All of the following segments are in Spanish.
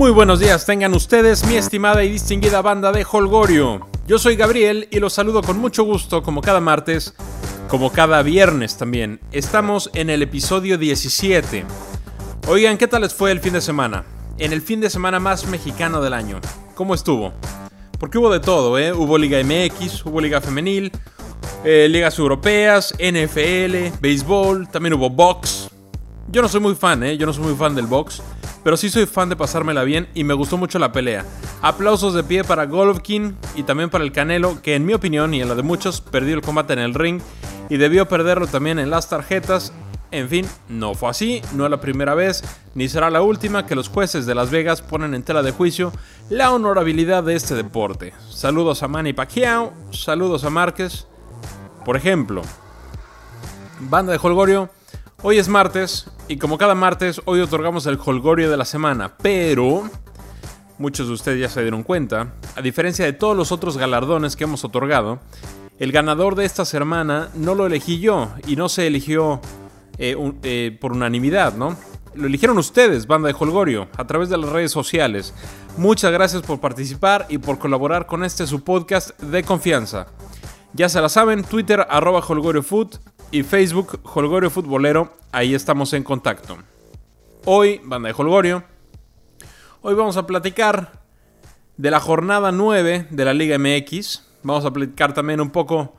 Muy buenos días tengan ustedes, mi estimada y distinguida banda de Holgorio. Yo soy Gabriel y los saludo con mucho gusto como cada martes, como cada viernes también. Estamos en el episodio 17. Oigan, ¿qué tal les fue el fin de semana? En el fin de semana más mexicano del año. ¿Cómo estuvo? Porque hubo de todo, ¿eh? Hubo Liga MX, hubo Liga Femenil, eh, ligas europeas, NFL, béisbol, también hubo box. Yo no soy muy fan, ¿eh? Yo no soy muy fan del box, pero sí soy fan de pasármela bien y me gustó mucho la pelea. Aplausos de pie para Golovkin y también para el Canelo, que en mi opinión y en la de muchos perdió el combate en el ring y debió perderlo también en las tarjetas. En fin, no fue así, no es la primera vez, ni será la última que los jueces de Las Vegas ponen en tela de juicio la honorabilidad de este deporte. Saludos a Manny Pacquiao, saludos a Márquez. Por ejemplo, banda de Holgorio, hoy es martes y como cada martes, hoy otorgamos el Holgorio de la semana, pero muchos de ustedes ya se dieron cuenta, a diferencia de todos los otros galardones que hemos otorgado, el ganador de esta semana no lo elegí yo y no se eligió eh, eh, por unanimidad, ¿no? Lo eligieron ustedes, banda de Holgorio, a través de las redes sociales. Muchas gracias por participar y por colaborar con este su podcast de confianza. Ya se la saben, Twitter HolgorioFood y Facebook Holgorio Futbolero, ahí estamos en contacto. Hoy, banda de Holgorio, hoy vamos a platicar de la jornada 9 de la Liga MX. Vamos a platicar también un poco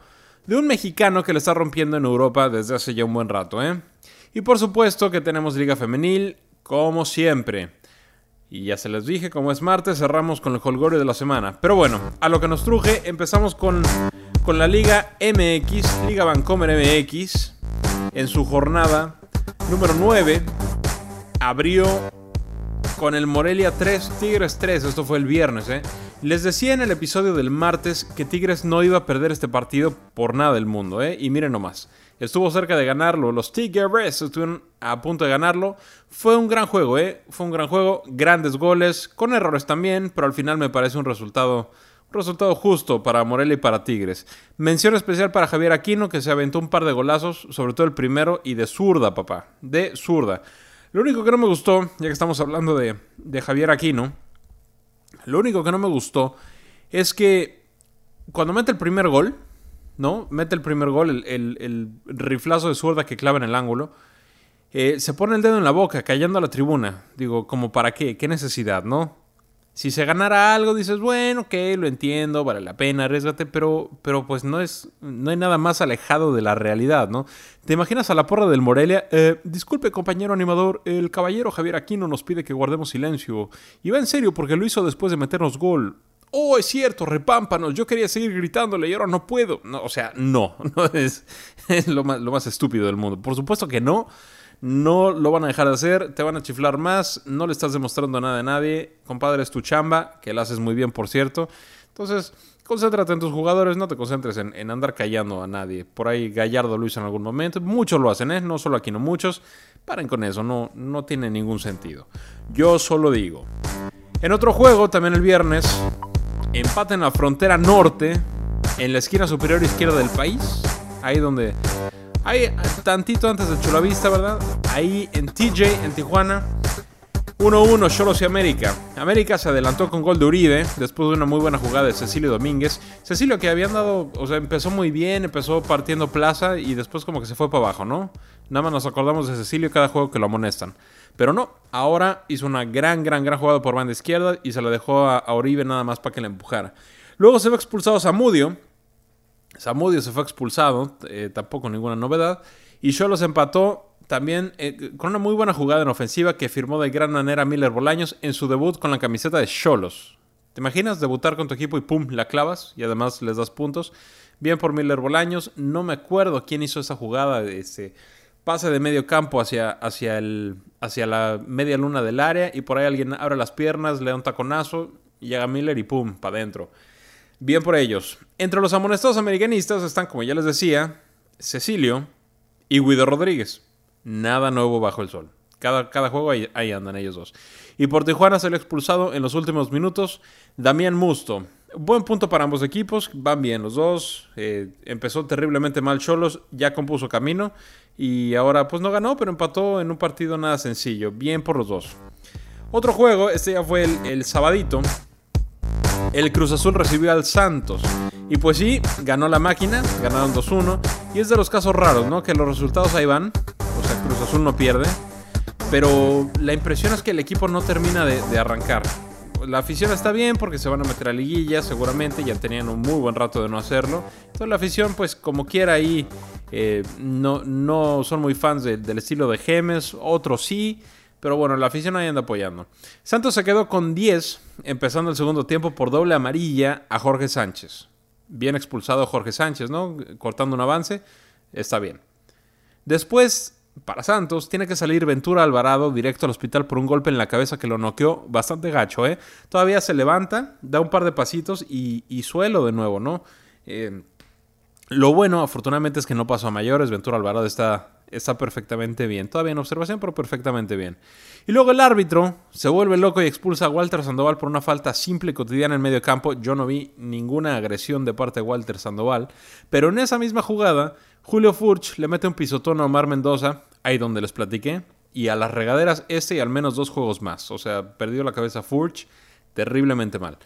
de un mexicano que le está rompiendo en Europa desde hace ya un buen rato, ¿eh? Y por supuesto que tenemos Liga Femenil, como siempre. Y ya se les dije, como es martes, cerramos con el holgorio de la semana. Pero bueno, a lo que nos truje, empezamos con, con la Liga MX, Liga Vancomer MX, en su jornada número 9. Abrió con el Morelia 3, Tigres 3. Esto fue el viernes, ¿eh? Les decía en el episodio del martes que Tigres no iba a perder este partido por nada del mundo, ¿eh? Y miren nomás. Estuvo cerca de ganarlo. Los Tigres estuvieron a punto de ganarlo. Fue un gran juego, ¿eh? Fue un gran juego. Grandes goles, con errores también, pero al final me parece un resultado, un resultado justo para Morelia y para Tigres. Mención especial para Javier Aquino, que se aventó un par de golazos, sobre todo el primero, y de zurda, papá. De zurda. Lo único que no me gustó, ya que estamos hablando de, de Javier Aquino, lo único que no me gustó es que cuando mete el primer gol, ¿no? Mete el primer gol, el, riflazo de zurda que clava en el ángulo. Eh, se pone el dedo en la boca, cayendo a la tribuna. Digo, como para qué, qué necesidad, ¿no? Si se ganara algo, dices, bueno, ok, lo entiendo, vale la pena, arriesgate, pero, pero pues no es, no hay nada más alejado de la realidad, ¿no? ¿Te imaginas a la porra del Morelia? Eh, disculpe, compañero animador, el caballero Javier Aquino nos pide que guardemos silencio. Y va en serio, porque lo hizo después de meternos gol. Oh, es cierto, repámpanos, yo quería seguir gritándole y ahora no puedo. No, o sea, no, es, lo, más, lo más estúpido del mundo. Por supuesto que no no lo van a dejar de hacer, te van a chiflar más, no le estás demostrando nada a nadie, compadre, es tu chamba, que la haces muy bien, por cierto. Entonces, concéntrate en tus jugadores, no te concentres en, andar callando a nadie. Por ahí Gallardo lo hizo en algún momento, muchos lo hacen, ¿eh? no solo aquí, no muchos. Paren con eso, no, no tiene ningún sentido. Yo solo digo. En otro juego, también el viernes, empate en la frontera norte, en la esquina superior izquierda del país, ahí donde Ahí, tantito antes de Chulavista, ¿verdad? Ahí en TJ, en Tijuana. 1-1, Cholos y América. América se adelantó con gol de Uribe después de una muy buena jugada de Cecilio Domínguez. Cecilio que habían dado, o sea, empezó muy bien, empezó partiendo plaza y después como que se fue para abajo, ¿no? Nada más nos acordamos de Cecilio cada juego que lo amonestan. Pero no, ahora hizo una gran, gran, gran jugada por banda izquierda y se la dejó a, a Uribe nada más para que la empujara. Luego se ve expulsado Zamudio, Samudio se fue expulsado, eh, tampoco ninguna novedad. Y Cholos empató también eh, con una muy buena jugada en ofensiva que firmó de gran manera Miller Bolaños en su debut con la camiseta de Cholos. ¿Te imaginas debutar con tu equipo y pum, la clavas y además les das puntos? Bien por Miller Bolaños. No me acuerdo quién hizo esa jugada, ese pase de medio campo hacia, hacia, el, hacia la media luna del área y por ahí alguien abre las piernas, le da un taconazo, llega Miller y pum, para adentro. Bien por ellos. Entre los amonestados americanistas están, como ya les decía, Cecilio y Guido Rodríguez. Nada nuevo bajo el sol. Cada, cada juego ahí, andan ellos dos. Y por Tijuana se ha expulsado en los últimos minutos Damián Musto. Buen punto para ambos equipos, van bien los dos. Eh, empezó terriblemente mal Cholos, ya compuso camino y ahora pues no ganó, pero empató en un partido nada sencillo. Bien por los dos. Otro juego, este ya fue el, el sabadito. El Cruz Azul recibió al Santos. Y pues sí, ganó la máquina, ganaron 2-1. Y es de los casos raros, ¿no? Que los resultados ahí van. O sea, Cruz Azul no pierde. Pero la impresión es que el equipo no termina de, de arrancar. La afición está bien porque se van a meter a liguilla seguramente, ya tenían un muy buen rato de no hacerlo. Entonces la afición pues como quiera ahí eh, no, no son muy fans de- del estilo de Gemes, otros sí, pero bueno, la afición ahí anda apoyando. Santos se quedó con 10 empezando el segundo tiempo por doble amarilla a Jorge Sánchez. Bien expulsado Jorge Sánchez, ¿no? Cortando un avance, está bien. Después, para Santos, tiene que salir Ventura Alvarado directo al hospital por un golpe en la cabeza que lo noqueó bastante gacho, ¿eh? Todavía se levanta, da un par de pasitos y, suelo de nuevo, ¿no? Eh, lo bueno, afortunadamente, es que no pasó a mayores. Ventura Alvarado está, está perfectamente bien. Todavía en observación, pero perfectamente bien. Y luego el árbitro se vuelve loco y expulsa a Walter Sandoval por una falta simple y cotidiana en medio campo. Yo no vi ninguna agresión de parte de Walter Sandoval. Pero en esa misma jugada, Julio Furch le mete un pisotón a Omar Mendoza, ahí donde les platiqué. Y a las regaderas este y al menos dos juegos más. O sea, perdió la cabeza Furch terriblemente mal.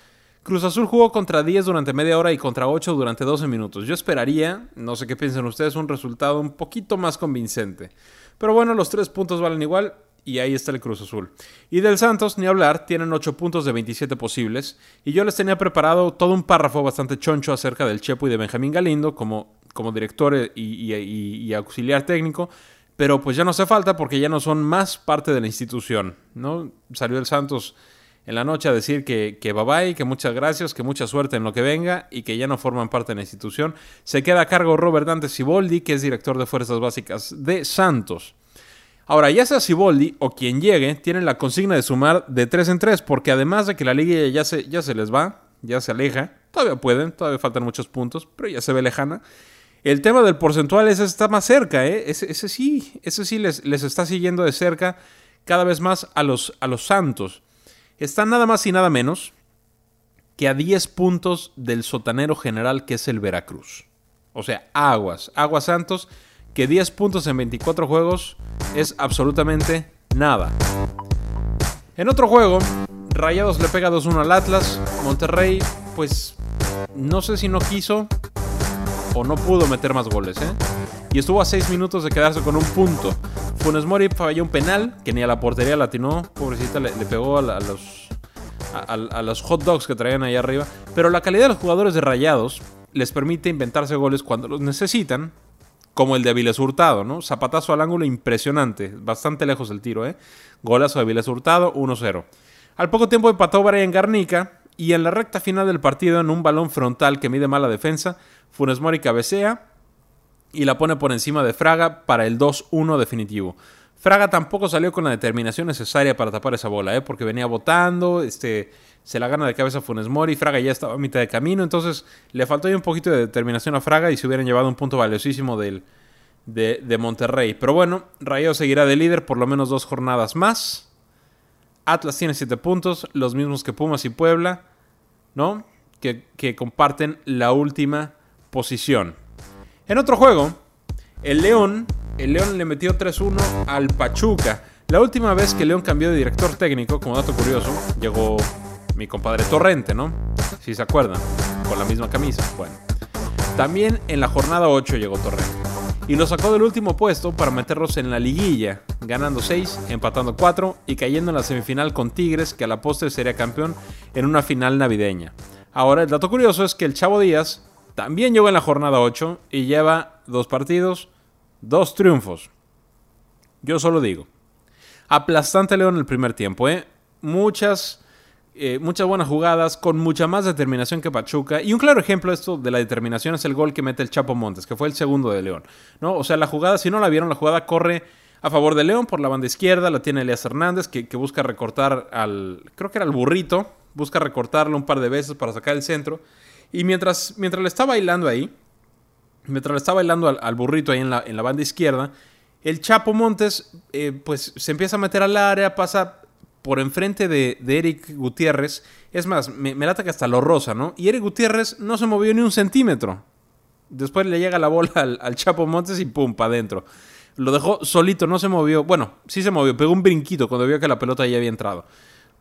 Cruz Azul jugó contra 10 durante media hora y contra 8 durante 12 minutos. Yo esperaría, no sé qué piensan ustedes, un resultado un poquito más convincente. Pero bueno, los tres puntos valen igual y ahí está el Cruz Azul. Y del Santos, ni hablar, tienen 8 puntos de 27 posibles. Y yo les tenía preparado todo un párrafo bastante choncho acerca del Chepo y de Benjamín Galindo como, como director y, auxiliar técnico. Pero pues ya no hace falta porque ya no son más parte de la institución. ¿no? Salió el Santos en la noche a decir que, que bye bye, que muchas gracias, que mucha suerte en lo que venga y que ya no forman parte de la institución. Se queda a cargo Robert Dante Siboldi, que es director de Fuerzas Básicas de Santos. Ahora, ya sea Siboldi o quien llegue, tienen la consigna de sumar de 3 en 3, porque además de que la liga ya se, ya se les va, ya se aleja, todavía pueden, todavía faltan muchos puntos, pero ya se ve lejana. El tema del porcentual ese está más cerca, ¿eh? ese, sí, ese sí les, les está siguiendo de cerca cada vez más a los, a los Santos. Están nada más y nada menos que a 10 puntos del sotanero general que es el Veracruz. O sea, aguas, aguas Santos, que 10 puntos en 24 juegos es absolutamente nada. En otro juego, Rayados le pega 2-1 al Atlas. Monterrey, pues no sé si no quiso o no pudo meter más goles, ¿eh? Y estuvo a 6 minutos de quedarse con un punto. Funes Mori falló un penal que ni a la portería latinó. Pobrecita, le, le pegó a, la- los, a, los hot dogs que traían ahí arriba. Pero la calidad de los jugadores de Rayados les permite inventarse goles cuando los necesitan. Como el de Aviles Hurtado, ¿no? Zapatazo al ángulo impresionante. Bastante lejos el tiro, ¿eh? Golazo de Aviles Hurtado, 1-0. Al poco tiempo empató Brian Garnica. Y en la recta final del partido, en un balón frontal que mide mala defensa, Funes Mori cabecea y la pone por encima de Fraga para el 2-1 definitivo. Fraga tampoco salió con la determinación necesaria para tapar esa bola, ¿eh? porque venía botando, este, se la gana de cabeza Funes Mori, Fraga ya estaba a mitad de camino, entonces le faltó ahí un poquito de determinación a Fraga y se hubieran llevado un punto valiosísimo del, de, de Monterrey. Pero bueno, Rayo seguirá de líder por lo menos dos jornadas más. Atlas tiene 7 puntos, los mismos que Pumas y Puebla, ¿no? Que, comparten la última posición. En otro juego, el León, el León le metió 3-1 al Pachuca. La última vez que León cambió de director técnico, como dato curioso, llegó mi compadre Torrente, ¿no? Si se acuerdan, con la misma camisa. Bueno, también en la jornada 8 llegó Torrente. Y lo sacó del último puesto para meterlos en la liguilla, ganando 6, empatando 4 y cayendo en la semifinal con Tigres, que a la postre sería campeón en una final navideña. Ahora, el dato curioso es que el Chavo Díaz también llegó en la jornada 8 y lleva dos partidos, dos triunfos. Yo solo digo. Aplastante León el primer tiempo, ¿eh? Muchas, eh, muchas buenas jugadas, con mucha más determinación que Pachuca. Y un claro ejemplo de esto de la determinación es el gol que mete el Chapo Montes, que fue el segundo de León. ¿no? O sea, la jugada, si no la vieron, la jugada corre a favor de León por la banda izquierda, la tiene Elias Hernández, que, busca recortar al, creo que era el burrito, busca recortarlo un par de veces para sacar el centro. Y mientras, mientras le está bailando ahí, mientras le está bailando al, al burrito ahí en la, en la banda izquierda, el Chapo Montes, eh, pues se empieza a meter al área, pasa por enfrente de, de Eric Gutiérrez. Es más, me, me lata que hasta lo rosa, ¿no? Y Eric Gutiérrez no se movió ni un centímetro. Después le llega la bola al, al Chapo Montes y pum, para adentro. Lo dejó solito, no se movió. Bueno, sí se movió, pegó un brinquito cuando vio que la pelota ya había entrado.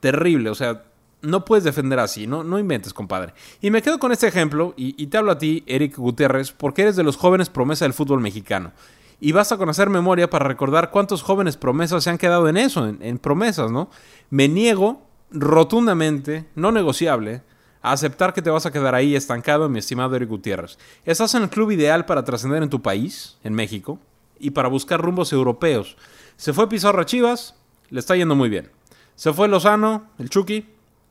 terrible, o sea, no puedes defender así, no, no inventes, compadre. Y me quedo con este ejemplo y, y te hablo a ti, Eric Gutiérrez, porque eres de los jóvenes promesa del fútbol mexicano y vas a conocer memoria para recordar cuántos jóvenes promesas se han quedado en eso, en, promesas, ¿no? Me niego rotundamente, no negociable, a aceptar que te vas a quedar ahí estancado, mi estimado Eric Gutiérrez. Estás en el club ideal para trascender en tu país, en México, y para buscar rumbos europeos. Se fue Pizarro Chivas, le está yendo muy bien. Se fue Lozano, el Chucky,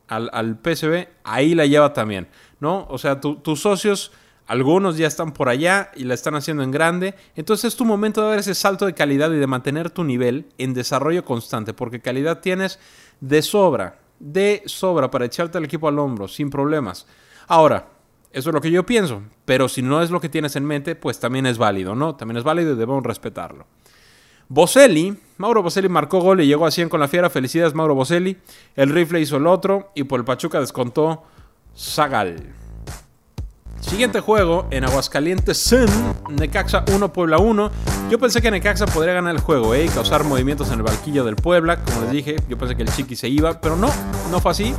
al, al PSV, ahí la lleva también, ¿no? O sea, tus socios algunos ya están por allá y la están haciendo en grande. Entonces es tu momento de dar ese salto de calidad y de mantener tu nivel en desarrollo constante, porque calidad tienes de sobra, de sobra para echarte al equipo al hombro, sin problemas. Ahora, eso es lo que yo pienso, pero si no es lo que tienes en mente, pues también es válido, ¿no? También es válido y debemos respetarlo. Boselli, Mauro Boselli marcó gol y llegó a 100 con la fiera. Felicidades, Mauro Boselli. El rifle hizo el otro y por el Pachuca descontó Zagal. Siguiente juego en Aguascalientes Sun, Necaxa 1, Puebla 1. Yo pensé que Necaxa podría ganar el juego ¿eh? y causar movimientos en el barquillo del Puebla. Como les dije, yo pensé que el Chiqui se iba, pero no, no fue así.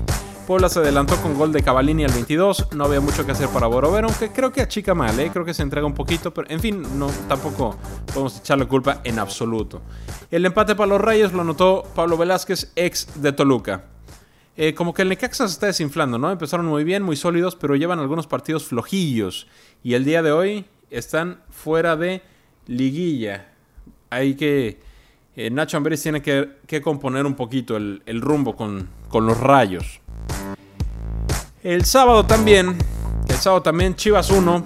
Puebla se adelantó con gol de Cavalini al 22. No había mucho que hacer para Borovero, aunque creo que achica mal, ¿eh? creo que se entrega un poquito, pero en fin, no, tampoco podemos echarle culpa en absoluto. El empate para los Rayos lo anotó Pablo Velázquez, ex de Toluca. Eh, como que el Necaxa se está desinflando, ¿no? Empezaron muy bien, muy sólidos, pero llevan algunos partidos flojillos. Y el día de hoy están fuera de liguilla. Hay que... Eh, Nacho Amberes tiene que, componer un poquito el, rumbo con, con, los rayos. El sábado también, el sábado también Chivas 1,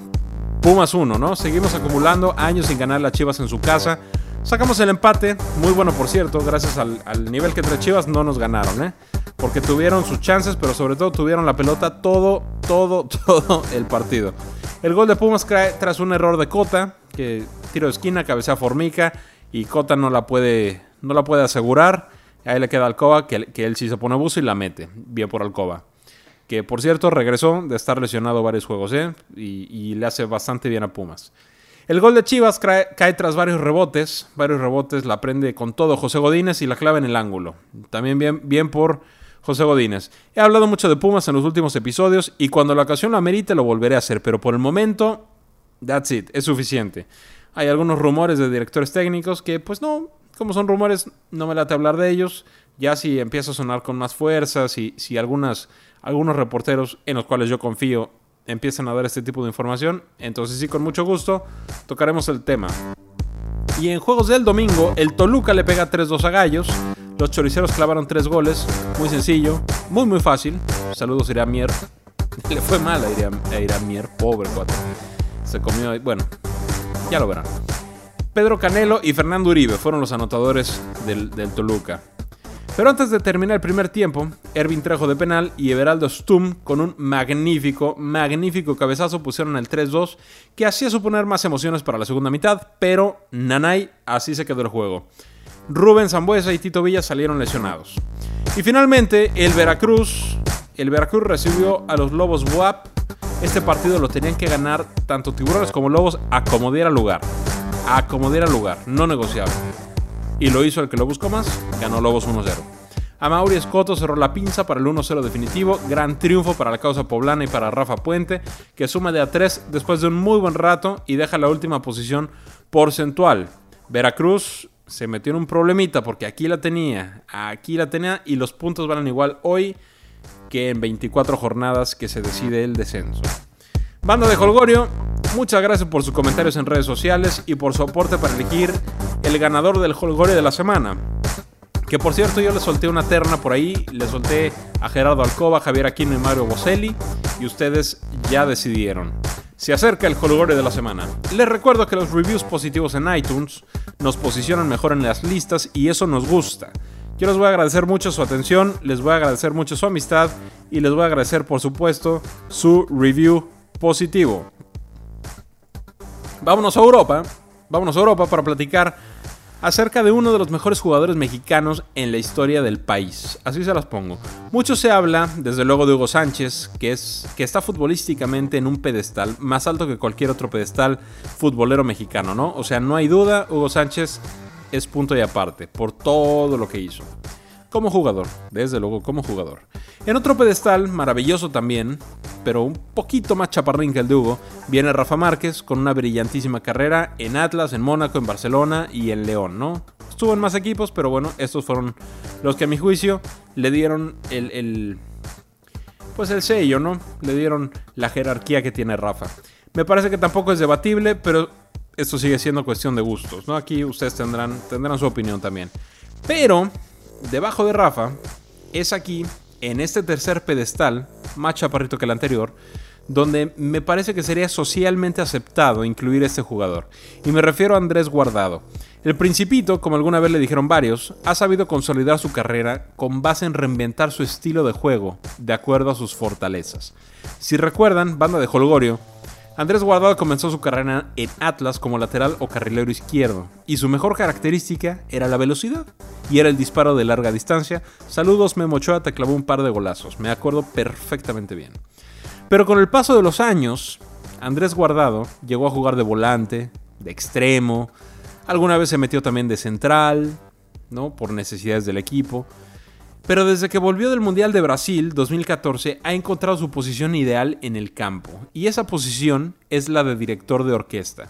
Pumas 1, ¿no? Seguimos acumulando años sin ganar las Chivas en su casa. Sacamos el empate, muy bueno por cierto, gracias al, nivel que trae Chivas no nos ganaron, ¿eh? Porque tuvieron sus chances, pero sobre todo tuvieron la pelota todo, todo, todo el partido. El gol de Pumas cae tras un error de Cota, que tiro de esquina, cabecea Formica y Cota no la puede, no la puede asegurar. Ahí le queda Alcoba, que, él sí se pone buzo y la mete. Bien por Alcoba. Que por cierto regresó de estar lesionado varios juegos, ¿eh? Y, le hace bastante bien a Pumas. El gol de Chivas cae, tras varios rebotes. Varios rebotes la prende con todo José Godínez y la clava en el ángulo. También bien, bien por José Godínez. He hablado mucho de Pumas en los últimos episodios y cuando la ocasión lo amerite lo volveré a hacer, pero por el momento, that's it, es suficiente. Hay algunos rumores de directores técnicos que, pues no, como son rumores, no me late hablar de ellos. Ya si empieza a sonar con más fuerza, si, si algunas, algunos reporteros en los cuales yo confío empiezan a dar este tipo de información, entonces sí, con mucho gusto, tocaremos el tema. Y en juegos del domingo, el Toluca le pega 3-2 a Gallos. Los choriceros clavaron 3 goles. Muy sencillo, muy muy fácil. Saludos a Mier. Le fue mal a Iramier, pobre cuate. Se comió, bueno, ya lo verán. Pedro Canelo y Fernando Uribe fueron los anotadores del, del Toluca. Pero antes de terminar el primer tiempo, Ervin Trejo de penal y Everaldo Stum con un magnífico, magnífico cabezazo pusieron el 3-2 que hacía suponer más emociones para la segunda mitad, pero Nanay así se quedó el juego. Rubén Zambuesa y Tito Villa salieron lesionados. Y finalmente, el Veracruz, el Veracruz recibió a los Lobos WAP. Este partido lo tenían que ganar tanto Tiburones como Lobos a como diera lugar. A como diera lugar, no negociable y lo hizo el que lo buscó más, ganó Lobos 1-0. A Mauri Escoto cerró la pinza para el 1-0 definitivo, gran triunfo para la causa poblana y para Rafa Puente, que suma de a 3 después de un muy buen rato y deja la última posición porcentual. Veracruz se metió en un problemita porque aquí la tenía, aquí la tenía y los puntos van igual hoy que en 24 jornadas que se decide el descenso. Banda de Holgorio, muchas gracias por sus comentarios en redes sociales y por su aporte para elegir el ganador del Holgorio de la semana. Que por cierto yo le solté una terna por ahí, le solté a Gerardo Alcoba, Javier Aquino y Mario Boselli y ustedes ya decidieron. Se acerca el Holgorio de la semana. Les recuerdo que los reviews positivos en iTunes nos posicionan mejor en las listas y eso nos gusta. Yo les voy a agradecer mucho su atención, les voy a agradecer mucho su amistad y les voy a agradecer por supuesto su review positivo. Vámonos a Europa. Vámonos a Europa para platicar acerca de uno de los mejores jugadores mexicanos en la historia del país. Así se las pongo. Mucho se habla, desde luego, de Hugo Sánchez, que, es, que está futbolísticamente en un pedestal más alto que cualquier otro pedestal futbolero mexicano, ¿no? O sea, no hay duda, Hugo Sánchez es punto y aparte por todo lo que hizo. Como jugador, desde luego como jugador. En otro pedestal, maravilloso también, pero un poquito más chaparrín que el de Hugo, viene Rafa Márquez con una brillantísima carrera en Atlas, en Mónaco, en Barcelona y en León, ¿no? Estuvo en más equipos, pero bueno, estos fueron los que a mi juicio le dieron el, el pues el sello, ¿no? Le dieron la jerarquía que tiene Rafa. Me parece que tampoco es debatible, pero esto sigue siendo cuestión de gustos, ¿no? Aquí ustedes tendrán, tendrán su opinión también. Pero, debajo de Rafa, es aquí, en este tercer pedestal, más chaparrito que el anterior, donde me parece que sería socialmente aceptado incluir este jugador. Y me refiero a Andrés Guardado. El Principito, como alguna vez le dijeron varios, ha sabido consolidar su carrera con base en reinventar su estilo de juego, de acuerdo a sus fortalezas. Si recuerdan, banda de Holgorio, Andrés Guardado comenzó su carrera en Atlas como lateral o carrilero izquierdo, y su mejor característica era la velocidad, y era el disparo de larga distancia. Saludos, Memochoa te clavó un par de golazos, me acuerdo perfectamente bien. Pero con el paso de los años, Andrés Guardado llegó a jugar de volante, de extremo, alguna vez se metió también de central, ¿no? Por necesidades del equipo. Pero desde que volvió del Mundial de Brasil 2014 ha encontrado su posición ideal en el campo, y esa posición es la de director de orquesta.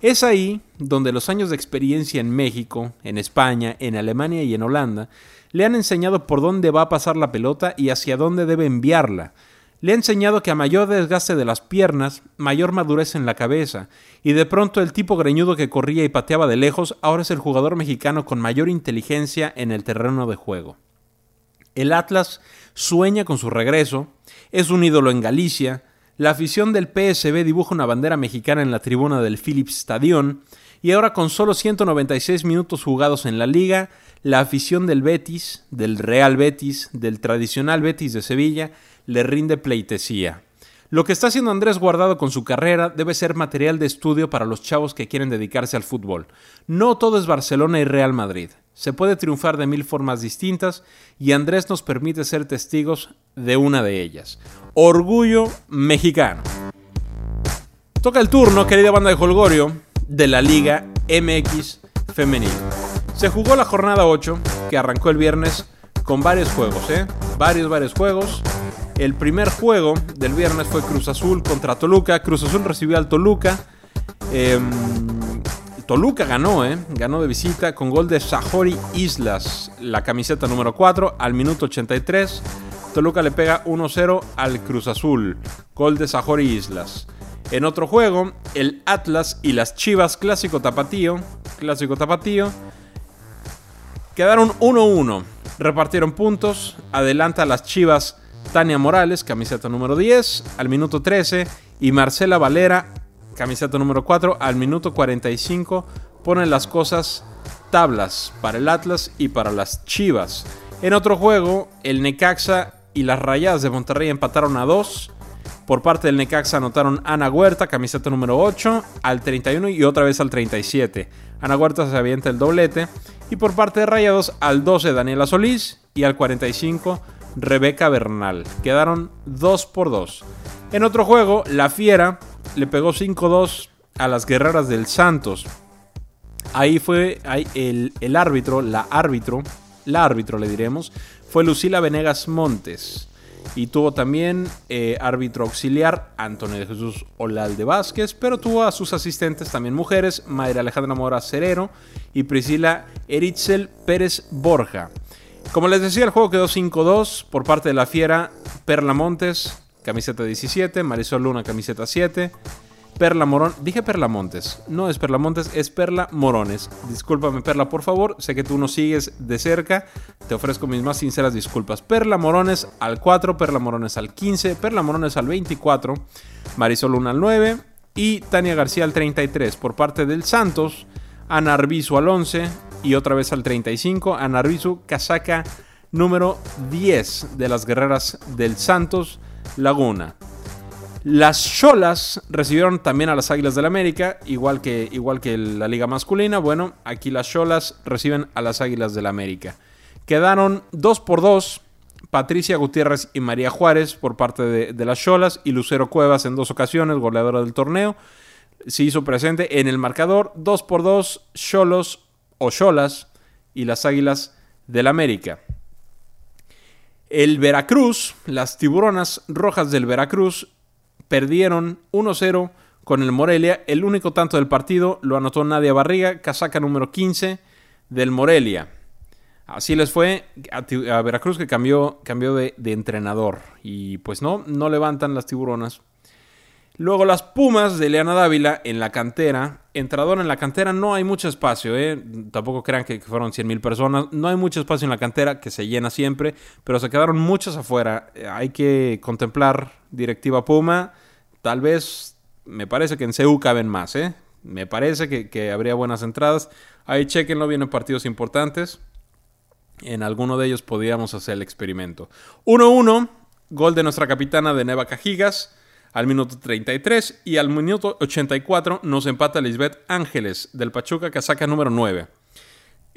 Es ahí donde los años de experiencia en México, en España, en Alemania y en Holanda le han enseñado por dónde va a pasar la pelota y hacia dónde debe enviarla, le ha enseñado que a mayor desgaste de las piernas, mayor madurez en la cabeza, y de pronto el tipo greñudo que corría y pateaba de lejos ahora es el jugador mexicano con mayor inteligencia en el terreno de juego. El Atlas sueña con su regreso, es un ídolo en Galicia, la afición del PSB dibuja una bandera mexicana en la tribuna del Philips Stadion, y ahora con solo 196 minutos jugados en la liga, la afición del Betis, del Real Betis, del tradicional Betis de Sevilla, le rinde pleitesía. Lo que está haciendo Andrés Guardado con su carrera debe ser material de estudio para los chavos que quieren dedicarse al fútbol. No todo es Barcelona y Real Madrid. Se puede triunfar de mil formas distintas y Andrés nos permite ser testigos de una de ellas. Orgullo mexicano. Toca el turno, querida banda de Holgorio, de la Liga MX Femenil. Se jugó la jornada 8, que arrancó el viernes con varios juegos, ¿eh? Varios, varios juegos. El primer juego del viernes fue Cruz Azul contra Toluca. Cruz Azul recibió al Toluca. Em, Toluca ganó, ¿eh? Ganó de visita con gol de Sajori Islas, la camiseta número 4, al minuto 83. Toluca le pega 1-0 al Cruz Azul, gol de Sajori Islas. En otro juego, el Atlas y las Chivas Clásico Tapatío, Clásico Tapatío, quedaron 1-1. Repartieron puntos, adelanta las Chivas Tania Morales, camiseta número 10, al minuto 13. Y Marcela Valera, camiseta número 4, al minuto 45. Ponen las cosas tablas para el Atlas y para las Chivas. En otro juego, el Necaxa y las Rayadas de Monterrey empataron a 2. Por parte del Necaxa anotaron Ana Huerta, camiseta número 8, al 31 y otra vez al 37. Ana Huerta se avienta el doblete. Y por parte de Rayados, al 12 Daniela Solís y al 45 Rebeca Bernal. Quedaron 2 por 2. En otro juego, La Fiera le pegó 5-2 a las guerreras del Santos. Ahí fue el, árbitro, la árbitro, la árbitro le diremos, fue Lucila Venegas Montes. Y tuvo también eh, árbitro auxiliar Antonio de Jesús Olalde Vázquez, pero tuvo a sus asistentes también mujeres, Mayra Alejandra Mora Cerero y Priscila Eritzel Pérez Borja. Como les decía, el juego quedó 5-2 por parte de la Fiera. Perla Montes, camiseta 17. Marisol Luna, camiseta 7. Perla Morón. Dije Perla Montes. No es Perla Montes, es Perla Morones. Discúlpame, Perla, por favor. Sé que tú nos sigues de cerca. Te ofrezco mis más sinceras disculpas. Perla Morones al 4, Perla Morones al 15, Perla Morones al 24, Marisol Luna al 9 y Tania García al 33. Por parte del Santos, Ana Arbizu al 11, y otra vez al 35 a Narvisu casaca número 10 de las guerreras del Santos Laguna. Las Cholas recibieron también a las Águilas del América, igual que, igual que la liga masculina. Bueno, aquí las Cholas reciben a las Águilas del América. Quedaron 2 por 2 Patricia Gutiérrez y María Juárez por parte de, las Cholas y Lucero Cuevas en dos ocasiones, goleadora del torneo. Se hizo presente en el marcador 2 por 2 Cholos Ocholas y las Águilas del América. El Veracruz, las tiburonas rojas del Veracruz, perdieron 1-0 con el Morelia. El único tanto del partido lo anotó Nadia Barriga, casaca número 15 del Morelia. Así les fue a, Veracruz que cambió, cambió de, de, entrenador. Y pues no, no levantan las tiburonas. Luego las Pumas de Leana Dávila en la cantera. Entrador en la cantera no hay mucho espacio, ¿eh? tampoco crean que fueron 100.000 personas. No hay mucho espacio en la cantera que se llena siempre, pero se quedaron muchas afuera. Eh, hay que contemplar directiva Puma. Tal vez, me parece que en CEU caben más, ¿eh? Me parece que, habría buenas entradas. Ahí chequenlo, vienen partidos importantes. En alguno de ellos podríamos hacer el experimento. 1-1, gol de nuestra capitana de Neva Cajigas al minuto 33 y al minuto 84 nos empata Lisbeth Ángeles del Pachuca que saca número 9.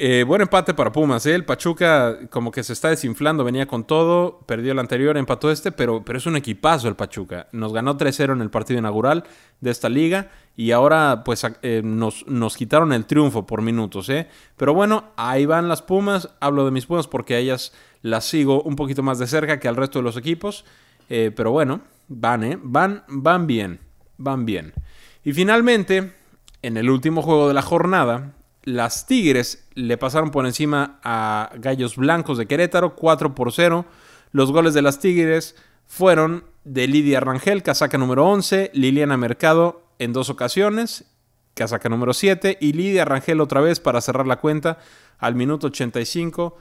Eh, buen empate para Pumas, ¿eh? el Pachuca como que se está desinflando, venía con todo, perdió el anterior, empató este, pero, pero es un equipazo el Pachuca. Nos ganó 3-0 en el partido inaugural de esta liga y ahora pues eh, nos, nos, quitaron el triunfo por minutos. ¿eh? Pero bueno, ahí van las Pumas, hablo de mis Pumas porque a ellas las sigo un poquito más de cerca que al resto de los equipos, pero bueno, Van, ¿eh? Van, van bien. Van bien. Y finalmente, en el último juego de la jornada, las Tigres le pasaron por encima a Gallos Blancos de Querétaro 4 por 0. Los goles de las Tigres fueron de Lidia Rangel, casaca número 11, Liliana Mercado en dos ocasiones, casaca número 7, y Lidia Rangel otra vez para cerrar la cuenta al minuto 85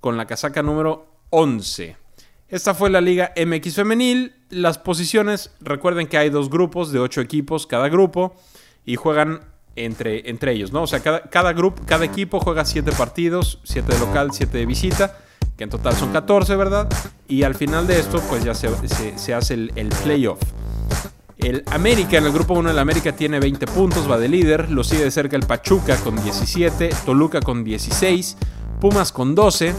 con la casaca número 11. Esta fue la Liga MX Femenil. Las posiciones, recuerden que hay dos grupos de ocho equipos cada grupo y juegan entre, entre ellos, ¿no? O sea, cada, cada, grupo, cada equipo juega siete partidos, siete de local, siete de visita, que en total son 14, ¿verdad? Y al final de esto, pues ya se, hace el, el, playoff. El América, en el grupo 1 el América tiene 20 puntos, va de líder, lo sigue de cerca el Pachuca con 17, Toluca con 16, Pumas con 12,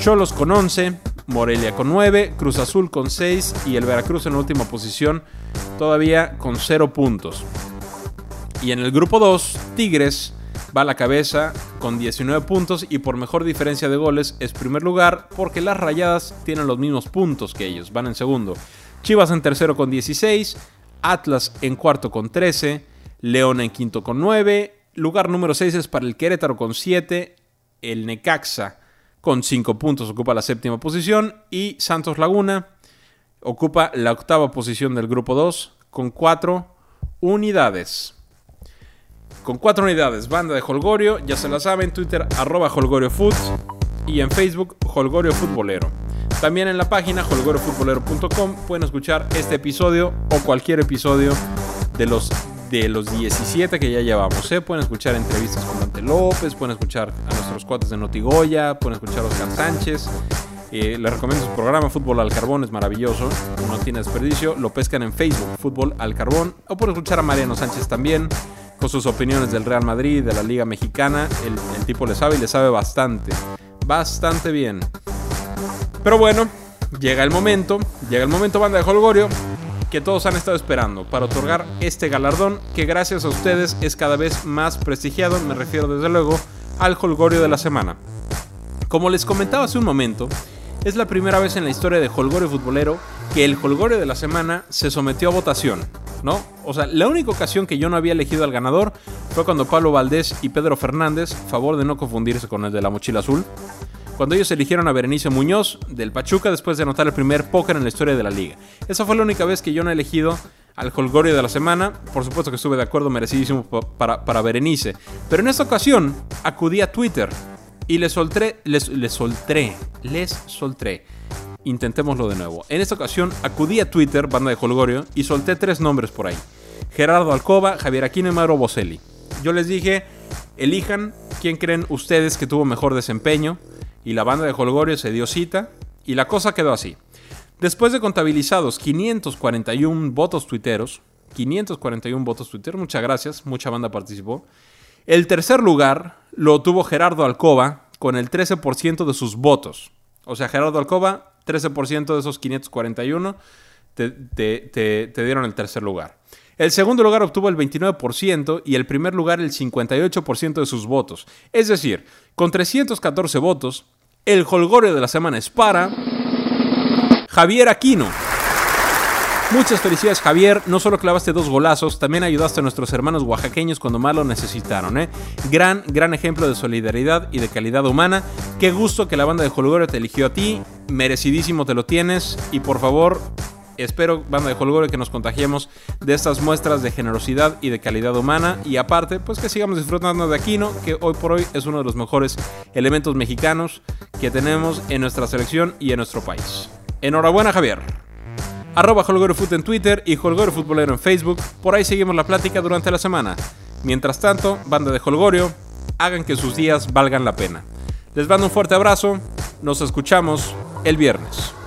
Cholos con 11, Morelia con 9, Cruz Azul con 6 y el Veracruz en última posición todavía con 0 puntos. Y en el grupo 2, Tigres va a la cabeza con 19 puntos y por mejor diferencia de goles es primer lugar porque las Rayadas tienen los mismos puntos que ellos, van en segundo. Chivas en tercero con 16, Atlas en cuarto con 13, León en quinto con 9, lugar número 6 es para el Querétaro con 7, el Necaxa con 5 puntos ocupa la séptima posición y Santos Laguna ocupa la octava posición del grupo 2 con 4 unidades. Con 4 unidades, banda de Holgorio, ya se la saben, Twitter arroba Holgorio y en Facebook Holgorio Futbolero. También en la página holgoriofutbolero.com pueden escuchar este episodio o cualquier episodio de los de los 17 que ya llevamos. ¿eh? Pueden escuchar entrevistas con Dante López, pueden escuchar a nuestros cuates de Notigoya, pueden escuchar a Oscar Sánchez. Eh, les recomiendo su programa Fútbol al Carbón, es maravilloso, no tiene desperdicio. Lo pescan en Facebook, Fútbol al Carbón. O pueden escuchar a Mariano Sánchez también, con sus opiniones del Real Madrid, de la Liga Mexicana. El, el tipo le sabe y le sabe bastante. Bastante bien. Pero bueno, llega el momento, llega el momento, banda de Holgorio, que todos han estado esperando para otorgar este galardón que gracias a ustedes es cada vez más prestigiado, me refiero desde luego al Holgorio de la semana. Como les comentaba hace un momento, es la primera vez en la historia de Holgorio Futbolero que el Holgorio de la semana se sometió a votación, ¿no? O sea, la única ocasión que yo no había elegido al ganador fue cuando Pablo Valdés y Pedro Fernández, favor de no confundirse con el de la mochila azul, cuando ellos eligieron a Berenice Muñoz del Pachuca después de anotar el primer póker en la historia de la liga. Esa fue la única vez que yo no he elegido al Holgorio de la semana. Por supuesto que estuve de acuerdo, merecidísimo para, para Berenice. Pero en esta ocasión acudí a Twitter y les soltré, les, soltré, les soltré. Intentémoslo de nuevo. En esta ocasión acudí a Twitter, banda de Holgorio, y solté tres nombres por ahí. Gerardo Alcoba, Javier Aquino y Mauro Boselli. Yo les dije, elijan quién creen ustedes que tuvo mejor desempeño y la banda de Holgorio se dio cita y la cosa quedó así. Después de contabilizados 541 votos tuiteros, 541 votos tuiteros, muchas gracias, mucha banda participó. El tercer lugar lo tuvo Gerardo Alcoba con el 13% de sus votos. O sea, Gerardo Alcoba, 13% de esos 541 te, te dieron el tercer lugar. El segundo lugar obtuvo el 29% y el primer lugar el 58% de sus votos. Es decir, con 314 votos, el holgorio de la semana es para... Javier Aquino. Muchas felicidades Javier, no solo clavaste dos golazos, también ayudaste a nuestros hermanos oaxaqueños cuando más lo necesitaron. ¿eh? Gran, gran ejemplo de solidaridad y de calidad humana. Qué gusto que la banda de Holgorio te eligió a ti, merecidísimo te lo tienes y por favor espero, banda de Holgorio, que nos contagiemos de estas muestras de generosidad y de calidad humana. Y aparte, pues que sigamos disfrutando de Aquino, que hoy por hoy es uno de los mejores elementos mexicanos que tenemos en nuestra selección y en nuestro país. Enhorabuena, Javier arroba Foot en Twitter y Holgorio Futbolero en Facebook. Por ahí seguimos la plática durante la semana. Mientras tanto, banda de Holgorio, hagan que sus días valgan la pena. Les mando un fuerte abrazo, nos escuchamos el viernes.